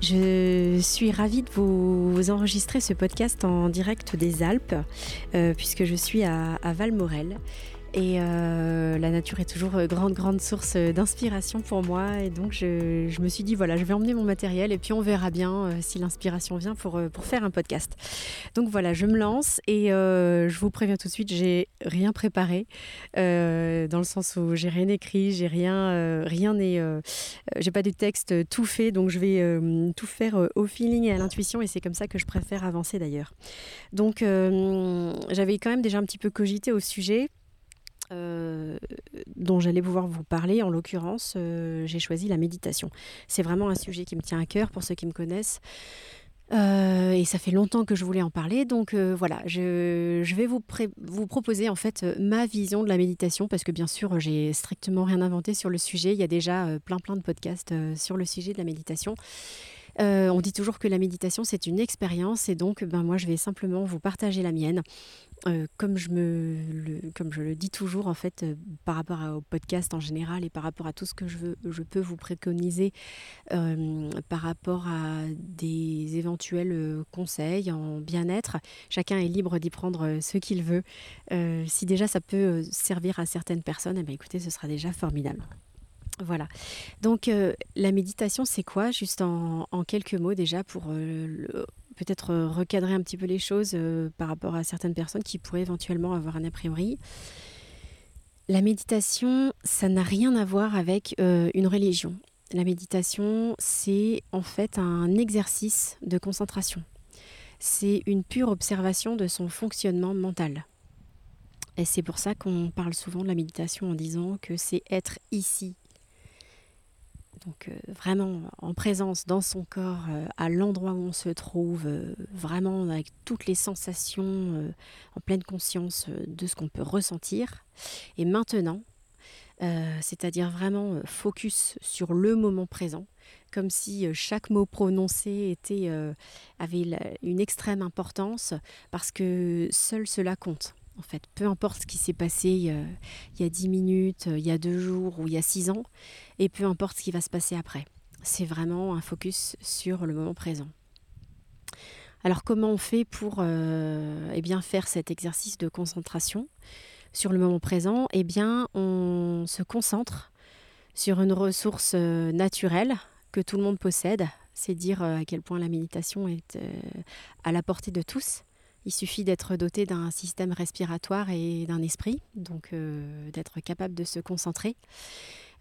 Je suis ravie de vous enregistrer ce podcast en direct des Alpes, euh, puisque je suis à, à Valmorel. Et euh, la nature est toujours euh, grande, grande source d'inspiration pour moi. Et donc, je, me suis dit, voilà, je vais emmener mon matériel et puis on verra bien euh, si l'inspiration vient pour, pour faire un podcast. Donc voilà, je me lance et je vous préviens tout de suite, j'ai rien préparé dans le sens où j'ai rien écrit, j'ai rien, rien n'est, j'ai pas de texte tout fait. Donc, je vais tout faire au feeling et à l'intuition et c'est comme ça que je préfère avancer d'ailleurs. Donc, j'avais quand même déjà un petit peu cogité au sujet. Euh, dont j'allais pouvoir vous parler. En l'occurrence, euh, j'ai choisi la méditation. C'est vraiment un sujet qui me tient à cœur pour ceux qui me connaissent. Euh, et ça fait longtemps que je voulais en parler, donc voilà, je, vais vous, vous, proposer en fait ma vision de la méditation parce que bien sûr j'ai strictement rien inventé sur le sujet. Il y a déjà plein plein de podcasts sur le sujet de la méditation. on dit toujours que la méditation c'est une expérience et donc ben moi je vais simplement vous partager la mienne euh, comme, je me le, comme je le dis toujours, en fait, euh, par rapport au podcast en général et par rapport à tout ce que je, veux, je peux vous préconiser euh, par rapport à des éventuels conseils en bien-être, chacun est libre d'y prendre ce qu'il veut. si déjà ça peut servir à certaines personnes, eh bien, écoutez, ce sera déjà formidable. Voilà. Donc la méditation, c'est quoi Juste en, quelques mots déjà pour le, peut-être euh, recadrer un petit peu les choses euh, par rapport à certaines personnes qui pourraient éventuellement avoir un a priori? La méditation, ça n'a rien à voir avec euh, une religion. La méditation, c'est en fait un exercice de concentration. C'est une pure observation de son fonctionnement mental. Et c'est pour ça qu'on parle souvent de la méditation en disant que c'est être ici donc euh, vraiment en présence dans son corps, euh, à l'endroit où on se trouve, euh, vraiment avec toutes les sensations, en pleine conscience de ce qu'on peut ressentir. Et maintenant, c'est-à-dire vraiment focus sur le moment présent, comme si chaque mot prononcé était, avait une extrême importance, parce que seul cela compte en fait. Peu importe ce qui s'est passé il y a dix minutes, il y a deux jours ou il y a six ans, et peu importe ce qui va se passer après. C'est vraiment un focus sur le moment présent. Alors comment on fait pour euh, eh bien, faire cet exercice de concentration sur le moment présent? Eh bien, on se concentre sur une ressource euh, naturelle que tout le monde possède. C'est dire euh, à quel point la méditation est à la portée de tous. Il suffit d'être doté d'un système respiratoire et d'un esprit, donc euh, d'être capable de se concentrer,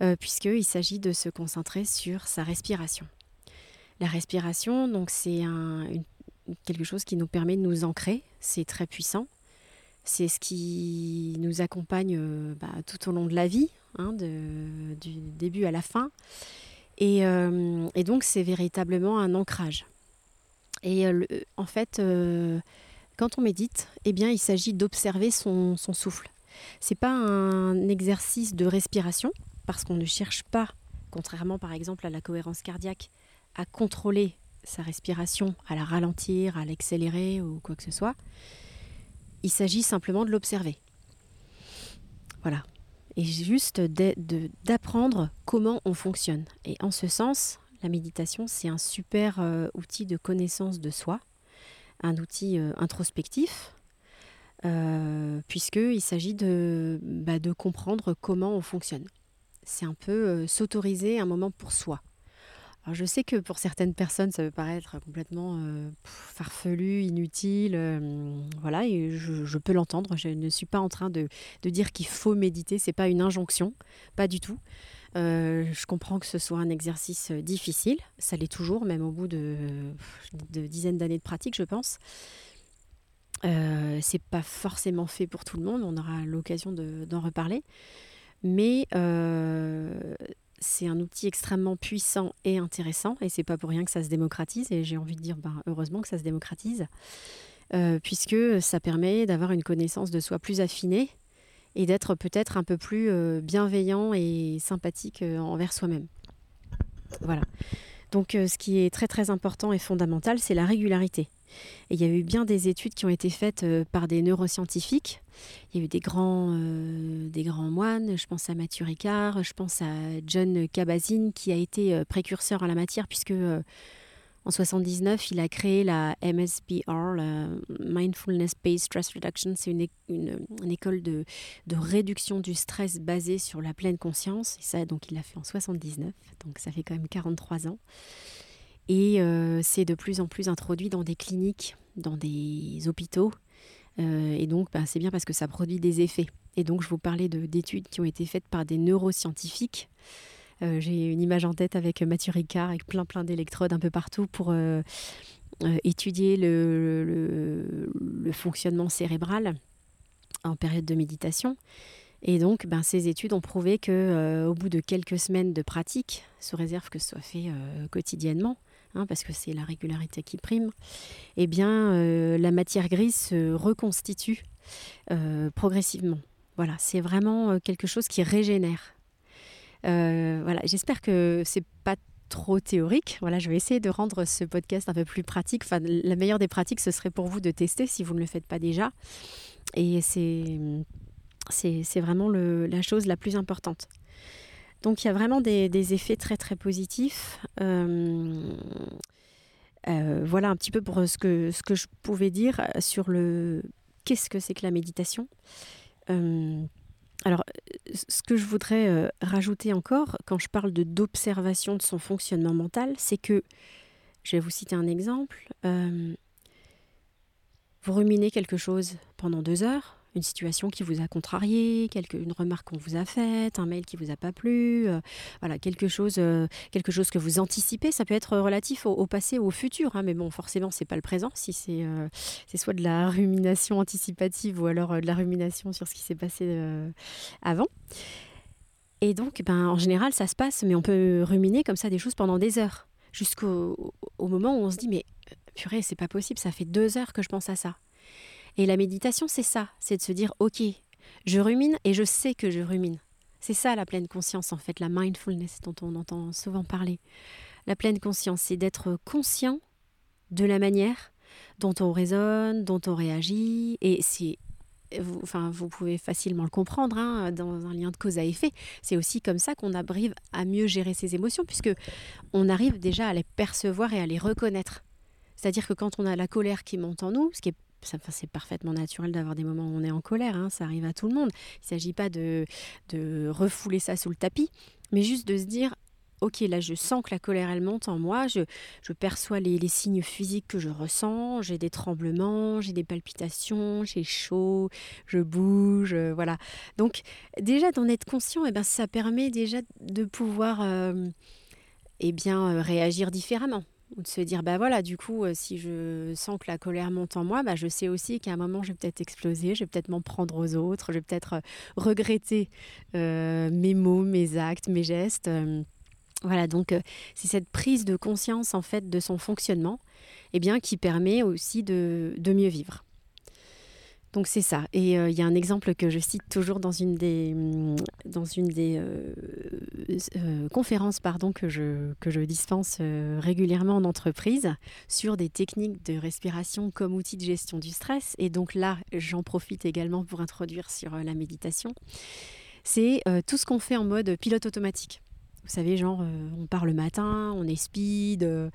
euh, puisqu'il s'agit de se concentrer sur sa respiration. La respiration, donc c'est quelque chose qui nous permet de nous ancrer, c'est très puissant. C'est ce qui nous accompagne euh, bah, tout au long de la vie, hein, du début à la fin. Et, donc c'est véritablement un ancrage. Et en fait, quand on médite, eh bien, il s'agit d'observer son, son souffle. C'est pas un exercice de respiration parce qu'on ne cherche pas, contrairement par exemple à la cohérence cardiaque, à contrôler sa respiration, à la ralentir, à l'accélérer ou quoi que ce soit. Il s'agit simplement de l'observer. Voilà. Et juste d'apprendre comment on fonctionne. Et en ce sens, la méditation, c'est un super euh, outil de connaissance de soi, un outil euh, introspectif, euh, puisqu'il s'agit de, bah, de comprendre comment on fonctionne. C'est un peu euh, s'autoriser un moment pour soi. Alors je sais que pour certaines personnes, ça peut paraître complètement farfelu, inutile. voilà, et je, peux l'entendre. Je ne suis pas en train de, de dire qu'il faut méditer. C'est pas une injonction, pas du tout. Euh, je comprends que ce soit un exercice euh, difficile, ça l'est toujours, même au bout de, dizaines d'années de pratique, je pense. Euh, c'est pas forcément fait pour tout le monde, on aura l'occasion d'en reparler. Mais c'est un outil extrêmement puissant et intéressant, et c'est pas pour rien que ça se démocratise, et j'ai envie de dire ben, heureusement que ça se démocratise, euh, puisque ça permet d'avoir une connaissance de soi plus affinée et d'être peut-être un peu plus euh, bienveillant et sympathique euh, envers soi-même. Voilà. Donc ce qui est très très important et fondamental, c'est la régularité. Et il y a eu bien des études qui ont été faites euh, par des neuroscientifiques. Il y a eu des grands, euh, des grands moines, je pense à Mathieu Ricard, je pense à John Kabat-Zinn qui a été euh, précurseur en la matière puisque en 79, il a créé la MSBR, la Mindfulness Based Stress Reduction. C'est une, une, école de, de, réduction du stress basée sur la pleine conscience. Et ça, donc, il l'a fait en 79. Donc, ça fait quand même 43 ans. Et euh, c'est de plus en plus introduit dans des cliniques, dans des hôpitaux. Euh, et donc, bah, c'est bien parce que ça produit des effets. Et donc, je vous parlais d'études qui ont été faites par des neuroscientifiques. Euh, j'ai une image en tête avec Mathieu Ricard, avec plein plein d'électrodes un peu partout pour étudier le, fonctionnement cérébral en période de méditation. Et donc, ben, ces études ont prouvé que, au bout de quelques semaines de pratique, sous réserve que ce soit fait quotidiennement, Hein, parce que c'est la régularité qui prime, eh bien, euh, la matière grise se reconstitue euh, progressivement. Voilà, c'est vraiment euh, quelque chose qui régénère. Voilà, j'espère que c'est pas trop théorique. Voilà, je vais essayer de rendre ce podcast un peu plus pratique. La meilleure des pratiques, ce serait pour vous de tester si vous ne le faites pas déjà. Et c'est vraiment la chose la plus importante. Donc il y a vraiment des, effets très très positifs. Euh, euh, voilà un petit peu pour ce que, je pouvais dire sur le qu'est-ce que c'est que la méditation. Euh, alors, ce que je voudrais rajouter encore quand je parle de d'observation de son fonctionnement mental, c'est que, je vais vous citer un exemple, vous ruminez quelque chose pendant deux heures, une situation qui vous a contrarié, quelque, une remarque qu'on vous a faite, un mail qui vous a pas plu, euh, voilà quelque chose, euh, quelque chose que vous anticipez. Ça peut être relatif au, passé ou au futur, hein, mais bon, forcément, c'est pas le présent. Si c'est euh, c'est soit de la rumination anticipative ou alors de la rumination sur ce qui s'est passé avant. Et donc, ben, en général, ça se passe, mais on peut ruminer comme ça des choses pendant des heures, jusqu'au au moment où on se dit mais purée, c'est pas possible, ça fait deux heures que je pense à ça. Et la méditation, c'est ça, c'est de se dire, ok, je rumine et je sais que je rumine. C'est ça la pleine conscience, en fait, la mindfulness dont on entend souvent parler. La pleine conscience, c'est d'être conscient de la manière dont on raisonne, dont on réagit, et c'est vous, enfin, vous pouvez facilement le comprendre hein, dans un lien de cause à effet. C'est aussi comme ça qu'on arrive à mieux gérer ses émotions, puisque on arrive déjà à les percevoir et à les reconnaître. C'est-à-dire que quand on a la colère qui monte en nous, ce qui est c'est parfaitement naturel d'avoir des moments où on est en colère, hein, ça arrive à tout le monde. Il ne s'agit pas de, refouler ça sous le tapis, mais juste de se dire, ok, là je sens que la colère elle monte en moi, je, perçois les, signes physiques que je ressens, j'ai des tremblements, j'ai des palpitations, j'ai chaud, je bouge, euh, voilà. Donc déjà d'en être conscient, eh ben, ça permet déjà de pouvoir euh, eh bien, euh, réagir différemment. Ou de se dire, bah voilà, du coup, euh, si je sens que la colère monte en moi, bah je sais aussi qu'à un moment, je vais peut-être exploser, je vais peut-être m'en prendre aux autres, je vais peut-être euh, regretter euh, mes mots, mes actes, mes gestes. voilà, donc c'est cette prise de conscience en fait de son fonctionnement, eh bien, qui permet aussi de mieux vivre. Donc c'est ça. Et euh, il y a un exemple que je cite toujours dans une des, mm, dans une des euh, euh, conférences pardon, que, je, que je dispense régulièrement en entreprise sur des techniques de respiration comme outil de gestion du stress. Et donc là, j'en profite également pour introduire sur la méditation. C'est tout ce qu'on fait en mode pilote automatique. Vous savez, genre, euh, on part le matin, on est speed, euh,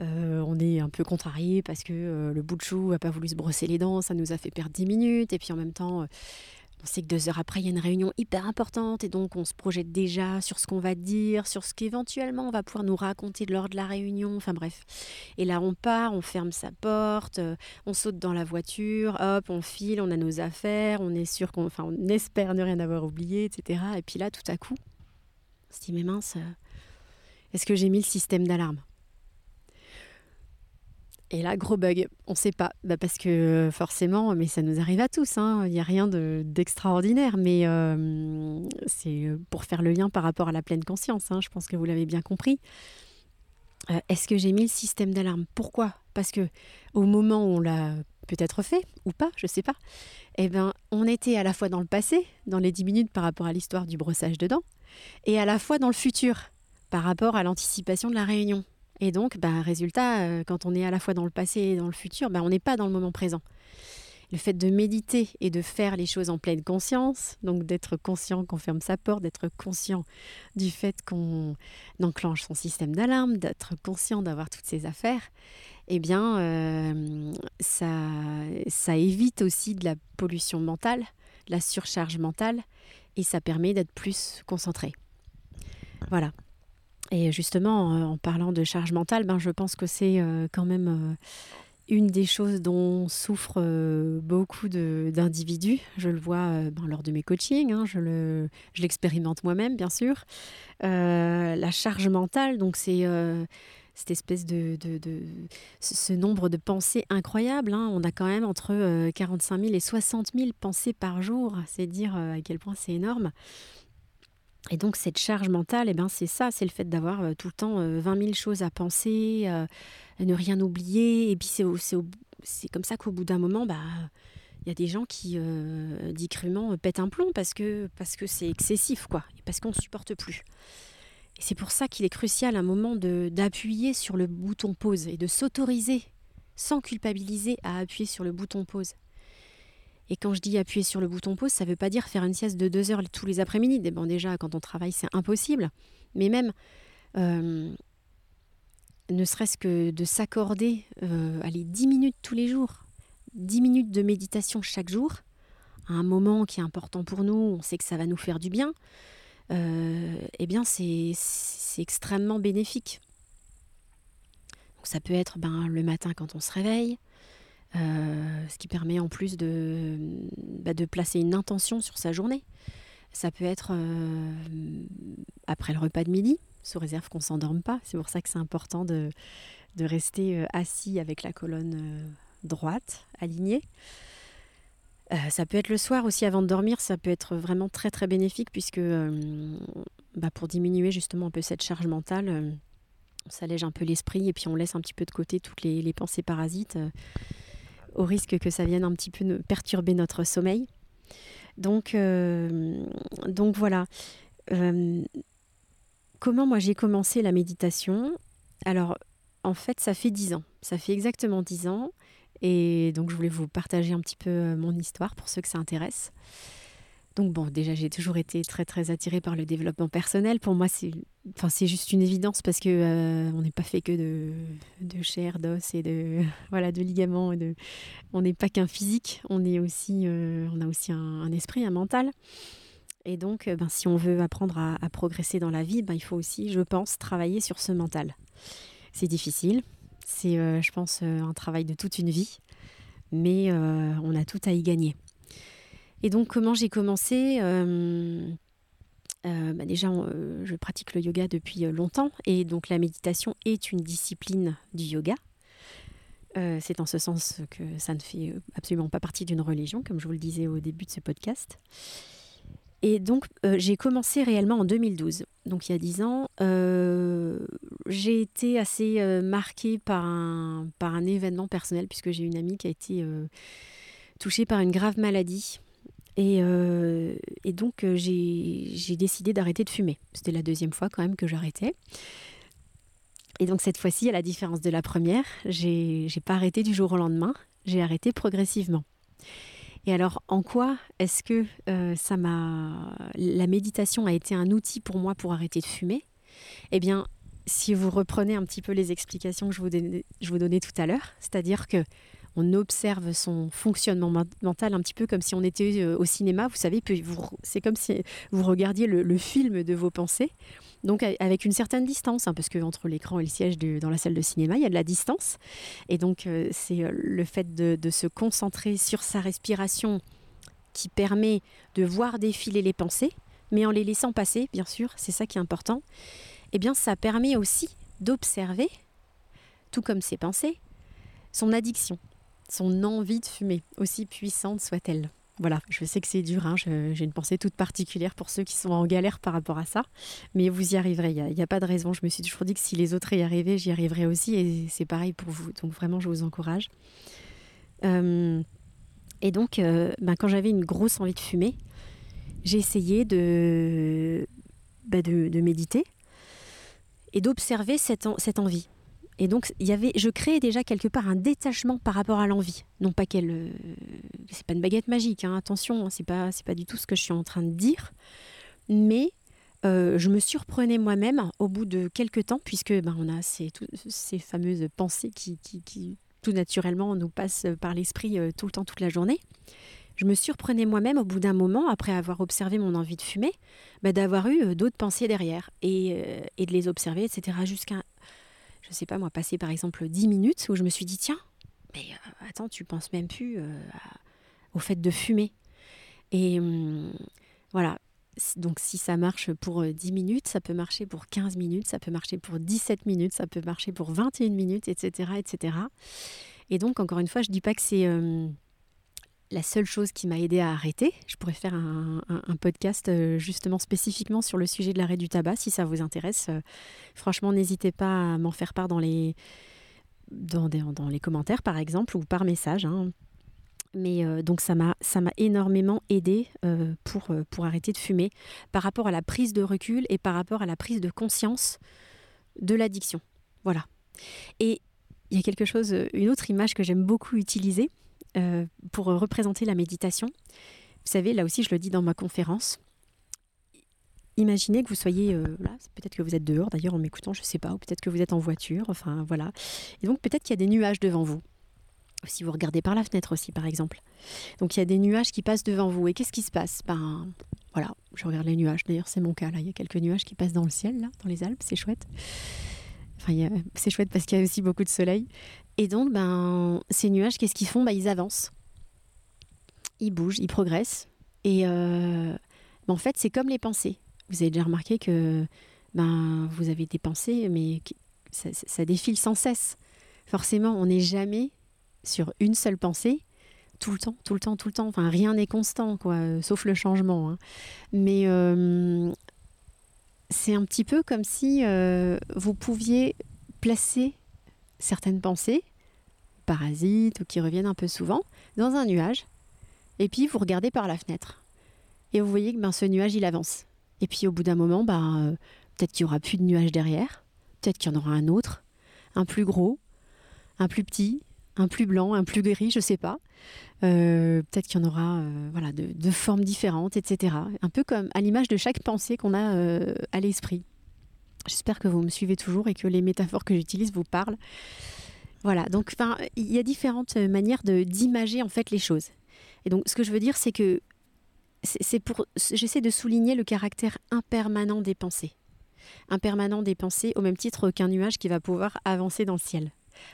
euh, on est un peu contrarié parce que le bout de chou n'a pas voulu se brosser les dents, ça nous a fait perdre 10 minutes. Et puis en même temps, on sait que deux heures après, il y a une réunion hyper importante et donc on se projette déjà sur ce qu'on va dire, sur ce qu'éventuellement on va pouvoir nous raconter lors de la réunion. Enfin bref. Et là, on part, on ferme sa porte, on saute dans la voiture, hop, on file, on a nos affaires, on est sûr qu'on, enfin, on espère ne rien avoir oublié, etc. Et puis là, tout à coup, on se dit, mais mince, euh, est-ce que j'ai mis le système d'alarme? Et là, gros bug, on ne sait pas. Bah, parce que forcément, mais ça nous arrive à tous, hein. il n'y a rien d'extraordinaire, mais euh, c'est pour faire le lien par rapport à la pleine conscience, hein. je pense que vous l'avez bien compris. Euh, est-ce que j'ai mis le système d'alarme? Pourquoi? Parce que au moment où on l'a peut-être fait, ou pas, je ne sais pas, eh ben, on était à la fois dans le passé, dans les 10 minutes par rapport à l'histoire du brossage de dents, et à la fois dans le futur, par rapport à l'anticipation de la réunion. Et donc, bah, résultat, euh, quand on est à la fois dans le passé et dans le futur, bah, on n'est pas dans le moment présent. Le fait de méditer et de faire les choses en pleine conscience, donc d'être conscient qu'on ferme sa porte, d'être conscient du fait qu'on enclenche son système d'alarme, d'être conscient d'avoir toutes ces affaires, eh bien, euh, ça, ça évite aussi de la pollution mentale, la surcharge mentale, et ça permet d'être plus concentré. Voilà. Et justement, euh, en parlant de charge mentale, ben, je pense que c'est euh, quand même euh, une des choses dont souffrent beaucoup d'individus. Je le vois ben, lors de mes coachings, hein, je l'expérimente moi-même, bien sûr. la charge mentale, donc c'est cette espèce de, ce nombre de pensées incroyables. Hein. On a quand même entre 45 000 et 60 000 pensées par jour. C'est dire à quel point c'est énorme. Et donc cette charge mentale, eh ben, c'est ça, c'est le fait d'avoir euh, tout le temps 20 euh, 000 choses à penser, euh, ne rien oublier. Et puis c'est comme ça qu'au bout d'un moment, bah, il y a des gens qui, dit crûment, pètent un plomb parce que parce que c'est excessif, quoi, et parce qu'on ne supporte plus. C'est pour ça qu'il est crucial un moment d'appuyer sur le bouton pause et de s'autoriser, sans culpabiliser, à appuyer sur le bouton pause. Et quand je dis appuyer sur le bouton pause, ça ne veut pas dire faire une sieste de deux heures tous les après-midi. Bon, déjà, quand on travaille, c'est impossible. Mais même, euh, ne serait-ce que de s'accorder, euh, allez, 10 minutes tous les jours, 10 minutes de méditation chaque jour, à un moment qui est important pour nous, on sait que ça va nous faire du bien, eh bien, c'est extrêmement bénéfique. Ça peut être ben, le matin quand on se réveille, euh, ce qui permet en plus de, bah, de placer une intention sur sa journée. Ça peut être euh, après le repas de midi, sous réserve qu'on ne s'endorme pas. C'est pour ça que c'est important de, rester euh, assis avec la colonne droite, alignée. Ça peut être le soir aussi avant de dormir, ça peut être vraiment très très bénéfique puisque bah, pour diminuer justement un peu cette charge mentale, on s'allège un peu l'esprit et puis on laisse un petit peu de côté toutes les, pensées parasites au risque que ça vienne un petit peu perturber notre sommeil. Donc, euh, donc voilà. Euh, comment moi j'ai commencé la méditation? Alors, en fait, ça fait dix ans. Ça fait exactement dix ans. Et donc, je voulais vous partager un petit peu euh, mon histoire pour ceux que ça intéresse. Donc bon, déjà j'ai toujours été très très attirée par le développement personnel. Pour moi, c'est enfin c'est juste une évidence parce que euh, on n'est pas fait que de, de chair, d'os et de voilà de ligaments. On n'est pas qu'un physique. On est aussi euh, on a aussi un, esprit, un mental. Et donc, euh, ben, si on veut apprendre à, progresser dans la vie, ben, il faut aussi, je pense, travailler sur ce mental. C'est difficile. C'est, je pense, un travail de toute une vie. Mais on a tout à y gagner. Et donc, comment j'ai commencé euh, euh, bah Déjà, euh, je pratique le yoga depuis longtemps et donc la méditation est une discipline du yoga. c'est en ce sens que ça ne fait absolument pas partie d'une religion, comme je vous le disais au début de ce podcast. Et donc, j'ai commencé réellement en 2012, donc il y a 10 ans. j'ai été assez marquée par un, par un événement personnel, puisque j'ai une amie qui a été touchée par une grave maladie euh, et, donc, euh, j'ai décidé d'arrêter de fumer. C'était la deuxième fois quand même que j'arrêtais. Et donc, cette fois-ci, à la différence de la première, j'ai pas arrêté du jour au lendemain, j'ai arrêté progressivement. Et alors, en quoi est-ce que euh, ça m'a. La méditation a été un outil pour moi pour arrêter de fumer? Eh bien, si vous reprenez un petit peu les explications que je vous donnais tout à l'heure, c'est-à-dire que on observe son fonctionnement mental un petit peu comme si on était euh, au cinéma. Vous savez, c'est comme si vous regardiez le, film de vos pensées. Donc avec une certaine distance, hein, parce que entre l'écran et le siège dans la salle de cinéma, il y a de la distance. Et donc euh, c'est euh, le fait de, se concentrer sur sa respiration qui permet de voir défiler les pensées, mais en les laissant passer, bien sûr, c'est ça qui est important. Eh bien, ça permet aussi d'observer, tout comme ces pensées, son addiction, son envie de fumer, aussi puissante soit-elle. Voilà, je sais que c'est dur, hein, j'ai une pensée toute particulière pour ceux qui sont en galère par rapport à ça, mais vous y arriverez, il n'y a, pas de raison. Je me suis toujours dit que si les autres y arrivaient, j'y arriverais aussi, et c'est pareil pour vous. Donc vraiment, je vous encourage. Euh, et donc, euh, ben, quand j'avais une grosse envie de fumer, j'ai essayé de, ben, méditer et d'observer cette envie. Et donc, y avait, je créais déjà quelque part un détachement par rapport à l'envie. Non pas qu'elle, euh, c'est pas une baguette magique, hein, attention, hein, c'est pas, pas du tout ce que je suis en train de dire, mais euh, je me surprenais moi-même au bout de quelques temps, puisque ben, on a ces, ces fameuses pensées qui, qui, tout naturellement nous passent par l'esprit euh, tout le temps, toute la journée. Je me surprenais moi-même au bout d'un moment, après avoir observé mon envie de fumer, ben, d'avoir eu d'autres pensées derrière et, et de les observer, etc. Jusqu'à je sais pas moi, passer par exemple 10 minutes où je me suis dit, tiens, mais euh, attends, tu penses même plus euh, au fait de fumer. Et hum, voilà, donc si ça marche pour 10 euh, minutes, ça peut marcher pour 15 minutes, ça peut marcher pour 17 minutes, ça peut marcher pour 21 minutes, etc. etc. Et donc, encore une fois, je ne dis pas que c'est hum, la seule chose qui m'a aidé à arrêter. Je pourrais faire un, podcast euh, justement spécifiquement sur le sujet de l'arrêt du tabac si ça vous intéresse. Euh, franchement, n'hésitez pas à m'en faire part dans les, commentaires par exemple ou par message. Hein. Mais euh, donc ça m'a énormément aidé pour arrêter de fumer par rapport à la prise de recul et par rapport à la prise de conscience de l'addiction. Voilà. Et il y a quelque chose, une autre image que j'aime beaucoup utiliser, euh, pour représenter la méditation. Vous savez, là aussi, je le dis dans ma conférence. Imaginez que vous soyez euh, peut-être que vous êtes dehors d'ailleurs en m'écoutant, je ne sais pas, ou peut-être que vous êtes en voiture, enfin voilà. Et donc peut-être qu'il y a des nuages devant vous. Si vous regardez par la fenêtre aussi, par exemple. Donc il y a des nuages qui passent devant vous. Et qu'est-ce qui se passe? Ben voilà, je regarde les nuages. D'ailleurs, c'est mon cas là. Il y a quelques nuages qui passent dans le ciel là, dans les Alpes, c'est chouette. Enfin, c'est chouette parce qu'il y a aussi beaucoup de soleil. Et donc, ben, ces nuages, qu'est-ce qu'ils font? Ben, Ils avancent. Ils bougent, ils progressent. Et euh, ben, en fait, c'est comme les pensées. Vous avez déjà remarqué que ben, vous avez des pensées, mais ça, ça défile sans cesse. Forcément, on n'est jamais sur une seule pensée tout le temps, tout le temps, tout le temps. Enfin, rien n'est constant, quoi, sauf le changement. Hein. Mais euh, c'est un petit peu comme si euh, vous pouviez placer certaines pensées, parasites ou qui reviennent un peu souvent, dans un nuage, et puis vous regardez par la fenêtre. Et vous voyez que ben, ce nuage, il avance. Et puis au bout d'un moment, ben, euh, peut-être qu'il n'y aura plus de nuage derrière, peut-être qu'il y en aura un autre, un plus gros, un plus petit, un plus blanc, un plus gris, je sais pas. Euh, peut-être qu'il y en aura euh, voilà, de, formes différentes, etc. Un peu comme à l'image de chaque pensée qu'on a à l'esprit. J'espère que vous me suivez toujours et que les métaphores que j'utilise vous parlent. Voilà, donc il y a différentes manières d'imager en fait les choses. Et donc ce que je veux dire, c'est que c'est pour, j'essaie de souligner le caractère impermanent des pensées. Impermanent des pensées au même titre qu'un nuage qui va pouvoir avancer dans le ciel.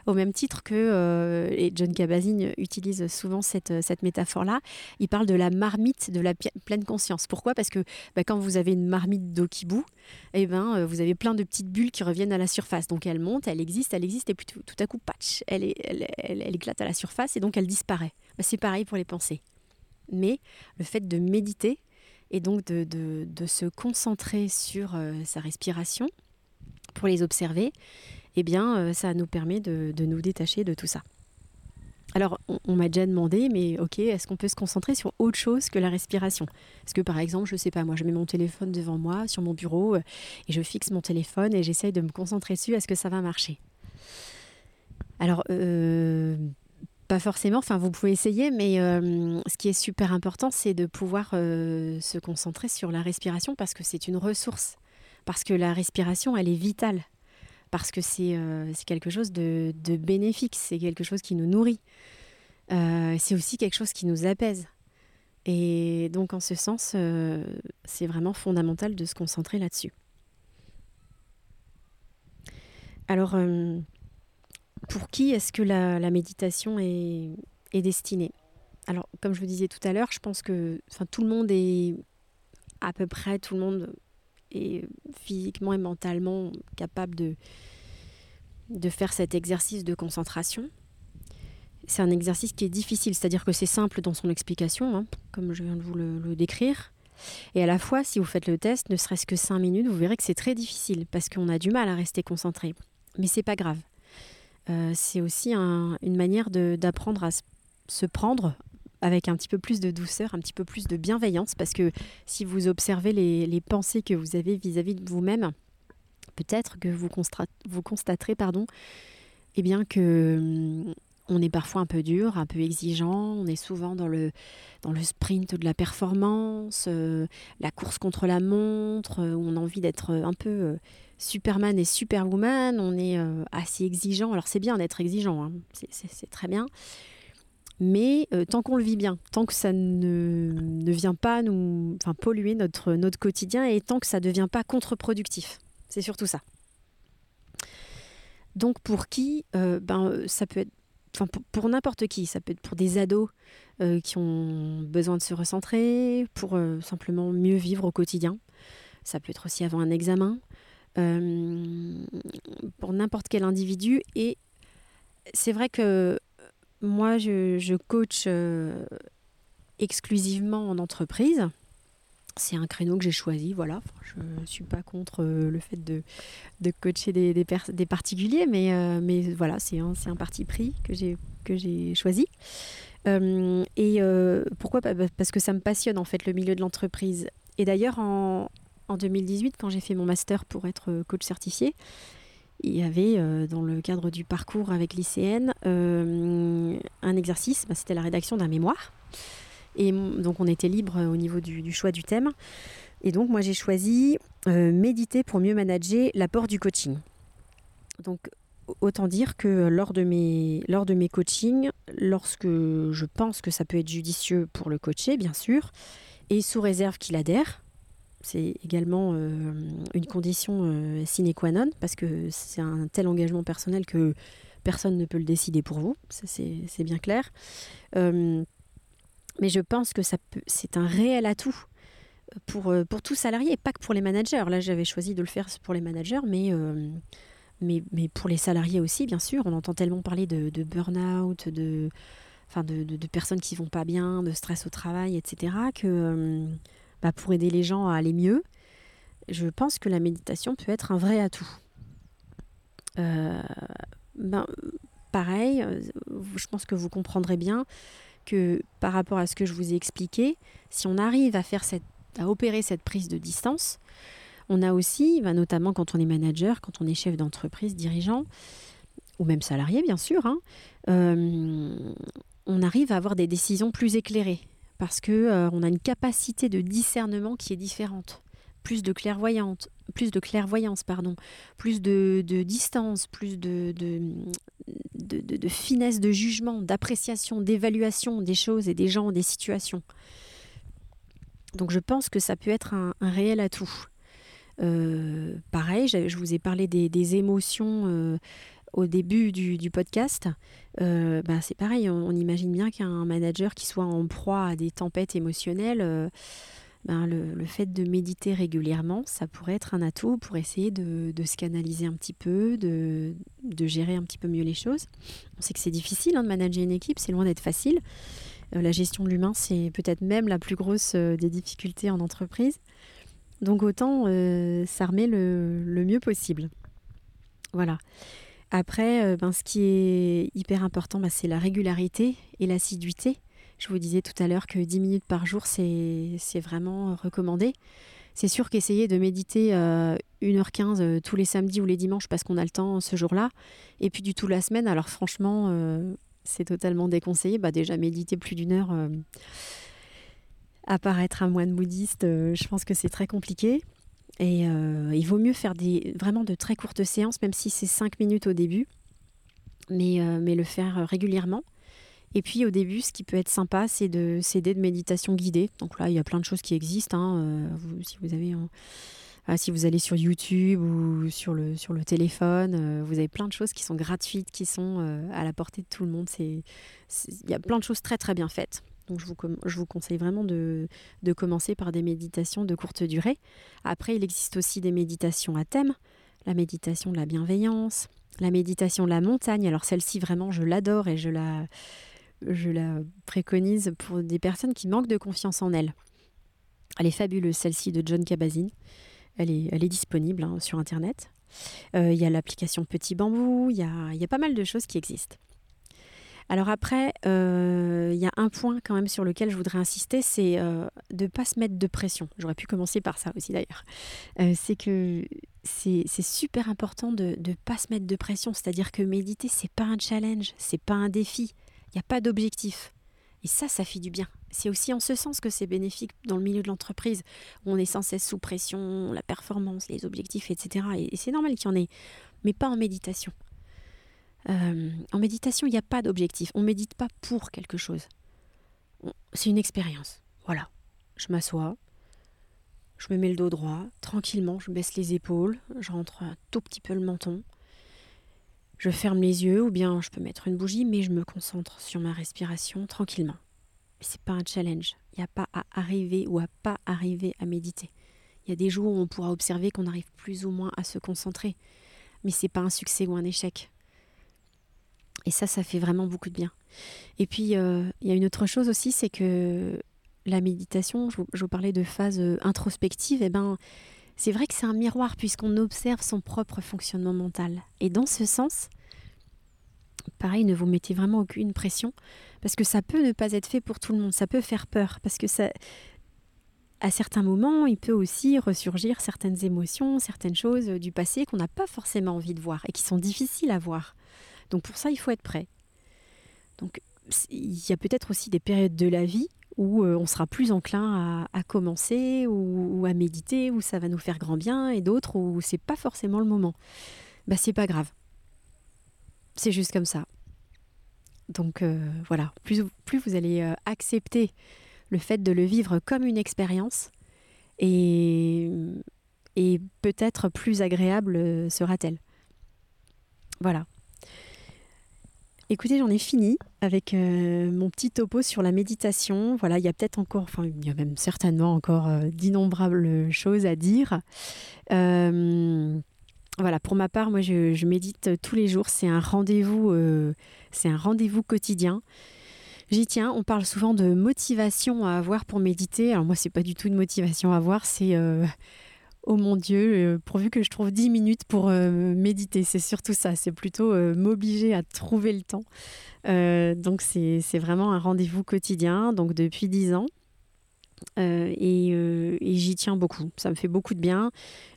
Au même titre que, euh, John Kabat-Zinn utilise souvent cette, cette métaphore-là, il parle de la marmite de la pleine conscience. Pourquoi? Parce que bah, quand vous avez une marmite d'eau qui bout, eh ben, euh, vous avez plein de petites bulles qui reviennent à la surface. Donc elle monte, elle existe, elle existe, et puis tout, à coup, patch, elle, éclate à la surface et donc elle disparaît. Bah, c'est pareil pour les pensées. Mais le fait de méditer et donc de, se concentrer sur euh, sa respiration pour les observer, eh bien, euh, ça nous permet de, nous détacher de tout ça. Alors, on, m'a déjà demandé, mais ok, est-ce qu'on peut se concentrer sur autre chose que la respiration? Est-ce que par exemple, je sais pas, moi, je mets mon téléphone devant moi, sur mon bureau, euh, et je fixe mon téléphone et j'essaye de me concentrer dessus, est-ce que ça va marcher. Alors, euh, pas forcément, enfin, vous pouvez essayer, mais ce qui est super important, c'est de pouvoir se concentrer sur la respiration parce que c'est une ressource, parce que la respiration, elle est vitale parce que c'est euh, quelque chose de, bénéfique, c'est quelque chose qui nous nourrit. Euh, c'est aussi quelque chose qui nous apaise. Et donc en ce sens, euh, c'est vraiment fondamental de se concentrer là-dessus. Alors, pour qui est-ce que la, méditation est, est, destinée? Alors, comme je vous disais tout à l'heure, je pense que tout le monde est à peu près, tout le monde et physiquement et mentalement capable de, de faire cet exercice de concentration. c'est un exercice qui est difficile, c'est-à-dire que c'est simple dans son explication, hein, comme je viens de vous le, décrire. Et à la fois, si vous faites le test, ne serait-ce que 5 minutes, vous verrez que c'est très difficile parce qu'on a du mal à rester concentré. Mais c'est pas grave. Euh, c'est aussi une manière d'apprendre à se prendre avec un petit peu plus de douceur, un petit peu plus de bienveillance, parce que si vous observez les, pensées que vous avez vis-à-vis de vous-même, peut-être que vous, constaterez pardon, eh bien que hum, on est parfois un peu dur, un peu exigeant, on est souvent dans le, sprint de la performance, euh, la course contre la montre, euh, on a envie d'être un peu euh, Superman et Superwoman, on est assez exigeant. Alors c'est bien d'être exigeant, hein, c'est très bien. Mais tant qu'on le vit bien, tant que ça ne, ne vient pas nous enfin, polluer notre, notre quotidien et tant que ça ne devient pas contre-productif. C'est surtout ça. Donc pour qui ben, ça peut être pour, n'importe qui, ça peut être pour des ados euh, qui ont besoin de se recentrer, pour euh, simplement mieux vivre au quotidien. Ça peut être aussi avant un examen, euh, pour n'importe quel individu. Et c'est vrai que moi, je, je coach exclusivement en entreprise c'est un créneau que j'ai choisi, voilà. je ne suis pas contre euh, le fait de, de coacher des, des, des particuliers, mais, euh, mais voilà, c'est un, un, parti pris que j'ai choisi. Euh, et pourquoi Parce que ça me passionne en fait le milieu de l'entreprise. Et d'ailleurs, en, en, 2018, quand j'ai fait mon master pour être coach certifié, il y avait dans le cadre du parcours avec l'ICN un exercice, bah, c'était la rédaction d'un mémoire. Et donc on était libre euh, au niveau du, choix du thème. Et donc moi j'ai choisi euh, méditer pour mieux manager l'apport du coaching. Donc autant dire que lors de mes, lors de mes coachings, lorsque je pense que ça peut être judicieux pour le coacher, bien sûr, et sous réserve qu'il adhère, c'est également euh, une condition sine qua non, parce que c'est un tel engagement personnel que personne ne peut le décider pour vous, c'est bien clair. Mais je pense que c'est un réel atout pour, euh, pour tout salarié, pas que pour les managers. Là, j'avais choisi de le faire pour les managers, mais, euh, mais, mais, pour les salariés aussi, bien sûr. On entend tellement parler de, burn-out, de, enfin de, de, personnes qui vont pas bien, de stress au travail, etc., que euh, bah, pour aider les gens à aller mieux, je pense que la méditation peut être un vrai atout. ben, pareil, je pense que vous comprendrez bien que par rapport à ce que je vous ai expliqué, si on arrive à faire cette, à opérer cette prise de distance, on a aussi, bah, notamment quand on est manager, quand on est chef d'entreprise, dirigeant, ou même salarié bien sûr, hein, euh, on arrive à avoir des décisions plus éclairées parce que euh, on a une capacité de discernement qui est différente plus de clairvoyance, plus de clairvoyance, pardon, plus de, distance, plus de, de, finesse de jugement, d'appréciation, d'évaluation des choses et des gens, des situations. Donc je pense que ça peut être un, réel atout. Euh, pareil, je vous ai parlé des, émotions euh, au début du, podcast. Euh, bah, c'est pareil, on, imagine bien qu'un manager qui soit en proie à des tempêtes émotionnelles ben, le, fait de méditer régulièrement, ça pourrait être un atout pour essayer de, se canaliser un petit peu, de, gérer un petit peu mieux les choses. On sait que c'est difficile hein, de manager une équipe, c'est loin d'être facile. Euh, la gestion de l'humain, c'est peut-être même la plus grosse euh, des difficultés en entreprise. Donc autant euh, s'armer le, mieux possible. Voilà. Après, ben, ce qui est hyper important, ben, c'est la régularité et l'assiduité. Je vous disais tout à l'heure que 10 minutes par jour, c'est vraiment recommandé. C'est sûr qu'essayer de méditer 1h15 euh, euh, tous les samedis ou les dimanches parce qu'on a le temps ce jour-là, et puis du tout la semaine, alors franchement, euh, c'est totalement déconseillé. Bah déjà, méditer plus d'une heure, apparaître un moine bouddhiste, je pense que c'est très compliqué. Et il vaut mieux faire des, vraiment de très courtes séances, même si c'est 5 minutes au début, mais, mais le faire régulièrement. Et puis au début, ce qui peut être sympa, c'est de s'aider de méditation guidée. Donc là, il y a plein de choses qui existent. Hein. Euh, si vous avez ah, si vous allez sur YouTube ou sur le, sur le téléphone, euh, vous avez plein de choses qui sont gratuites, qui sont euh, à la portée de tout le monde. Il y a plein de choses très très bien faites. Donc je vous, je vous conseille vraiment de, commencer par des méditations de courte durée. Après, il existe aussi des méditations à thème, la méditation de la bienveillance, la méditation de la montagne. Alors celle-ci, vraiment, je l'adore et je la, préconise pour des personnes qui manquent de confiance en elles. Elle est fabuleuse, celle-ci de John est, elle est disponible hein, sur Internet. Euh, il y a l'application Petit Bambou, il y a, y a, pas mal de choses qui existent. Alors après, euh, il y a un point quand même sur lequel je voudrais insister, c'est euh, de ne pas se mettre de pression. J'aurais pu commencer par ça aussi d'ailleurs. c'est que c'est super important de ne pas se mettre de pression. C'est-à-dire que méditer, c'est pas un challenge, c'est pas un défi. Il n'y a pas d'objectif. Et ça, ça fait du bien. C'est aussi en ce sens que c'est bénéfique dans le milieu de l'entreprise, où on est sans cesse sous pression, la performance, les objectifs, etc. Et c'est normal qu'il y en ait, mais pas en méditation. Euh, en méditation, il n'y a pas d'objectif. On ne médite pas pour quelque chose. C'est une expérience. Voilà. Je m'assois, je me mets le dos droit, tranquillement, je baisse les épaules, je rentre un tout petit peu le menton. Je ferme les yeux ou bien je peux mettre une bougie, mais je me concentre sur ma respiration tranquillement. C'est pas un challenge. Il n'y a pas à arriver ou à pas arriver à méditer. Il y a des jours où on pourra observer qu'on arrive plus ou moins à se concentrer, mais c'est pas un succès ou un échec. Et ça, ça fait vraiment beaucoup de bien. Et puis, euh, il y a une autre chose aussi, c'est que la méditation, je vous, parlais de phase euh, introspective, et eh ben, c'est vrai que c'est un miroir puisqu'on observe son propre fonctionnement mental. Et dans ce sens, pareil, ne vous mettez vraiment aucune pression parce que ça peut ne pas être fait pour tout le monde. Ça peut faire peur parce que ça, à certains moments, il peut aussi ressurgir certaines émotions, certaines choses du passé qu'on n'a pas forcément envie de voir et qui sont difficiles à voir. Donc pour ça, il faut être prêt. Donc il y a peut-être aussi des périodes de la vie où euh, on sera plus enclin à, commencer ou, à méditer, où ça va nous faire grand bien, et d'autres où c'est pas forcément le moment. Bah c'est pas grave. C'est juste comme ça. Donc euh, voilà, plus, plus, vous allez euh, accepter le fait de le vivre comme une expérience, et, et peut-être plus agréable sera-t-elle. Voilà. Écoutez, j'en ai fini avec euh, mon petit topo sur la méditation. Voilà, il y a peut-être encore, enfin, il y a même certainement encore euh, d'innombrables choses à dire. Euh, voilà, pour ma part, moi, je, médite tous les jours. C'est un rendez-vous, c'est un rendez-vous quotidien. J'y tiens. On parle souvent de motivation à avoir pour méditer. Alors moi, c'est pas du tout une motivation à avoir. C'est oh mon Dieu, euh, pourvu que je trouve 10 minutes pour euh, méditer. C'est surtout ça, c'est plutôt euh, m'obliger à trouver le temps. donc c'est vraiment un rendez-vous quotidien, donc depuis 10 ans. et, j'y tiens beaucoup. Ça me fait beaucoup de bien.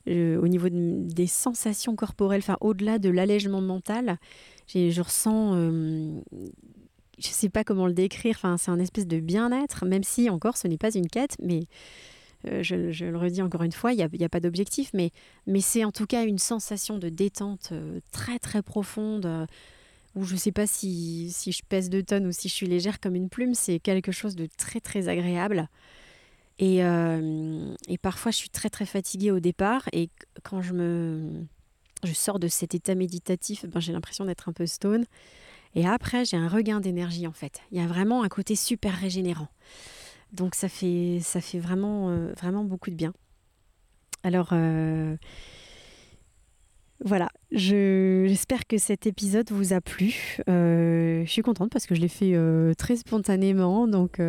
au niveau des sensations corporelles, enfin au-delà de l'allègement mental, je ressens je ne sais pas comment le décrire, enfin, c'est un espèce de bien-être, même si encore ce n'est pas une quête, mais euh, je, le redis encore une fois, il n'y a, pas d'objectif, mais, c'est en tout cas une sensation de détente euh, très très profonde, euh, où je ne sais pas si, je pèse deux tonnes ou si je suis légère comme une plume, c'est quelque chose de très très agréable. Et, parfois je suis très très fatiguée au départ, et quand je sors de cet état méditatif, ben, j'ai l'impression d'être un peu stone. Et après, j'ai un regain d'énergie en fait. Il y a vraiment un côté super régénérant. Donc ça fait, ça fait vraiment, euh, vraiment beaucoup de bien. Alors euh, voilà, j'espère que cet épisode vous a plu. Euh, je suis contente parce que je l'ai fait très spontanément. Donc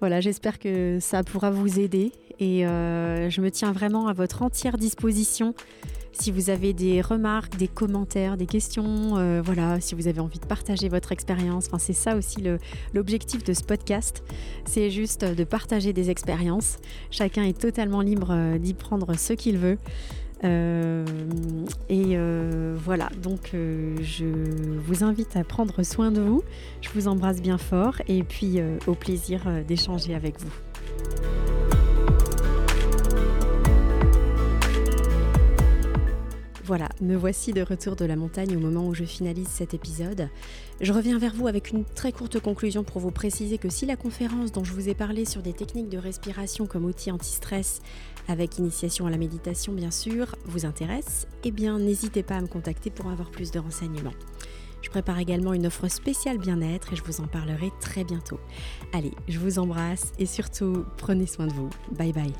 voilà, j'espère que ça pourra vous aider. Et je me tiens vraiment à votre entière disposition si vous avez des remarques, des commentaires, des questions, euh, voilà, si vous avez envie de partager votre expérience, c'est ça aussi l'objectif de ce podcast. C'est juste de partager des expériences. Chacun est totalement libre euh, d'y prendre ce qu'il veut. Euh, et voilà, donc je vous invite à prendre soin de vous. Je vous embrasse bien fort et puis au plaisir d'échanger avec vous. Voilà, me voici de retour de la montagne au moment où je finalise cet épisode. Je reviens vers vous avec une très courte conclusion pour vous préciser que si la conférence dont je vous ai parlé sur des techniques de respiration comme outil anti-stress, avec initiation à la méditation bien sûr, vous intéresse, eh bien n'hésitez pas à me contacter pour avoir plus de renseignements. Je prépare également une offre spéciale bien-être et je vous en parlerai très bientôt. Allez, je vous embrasse et surtout prenez soin de vous. Bye bye.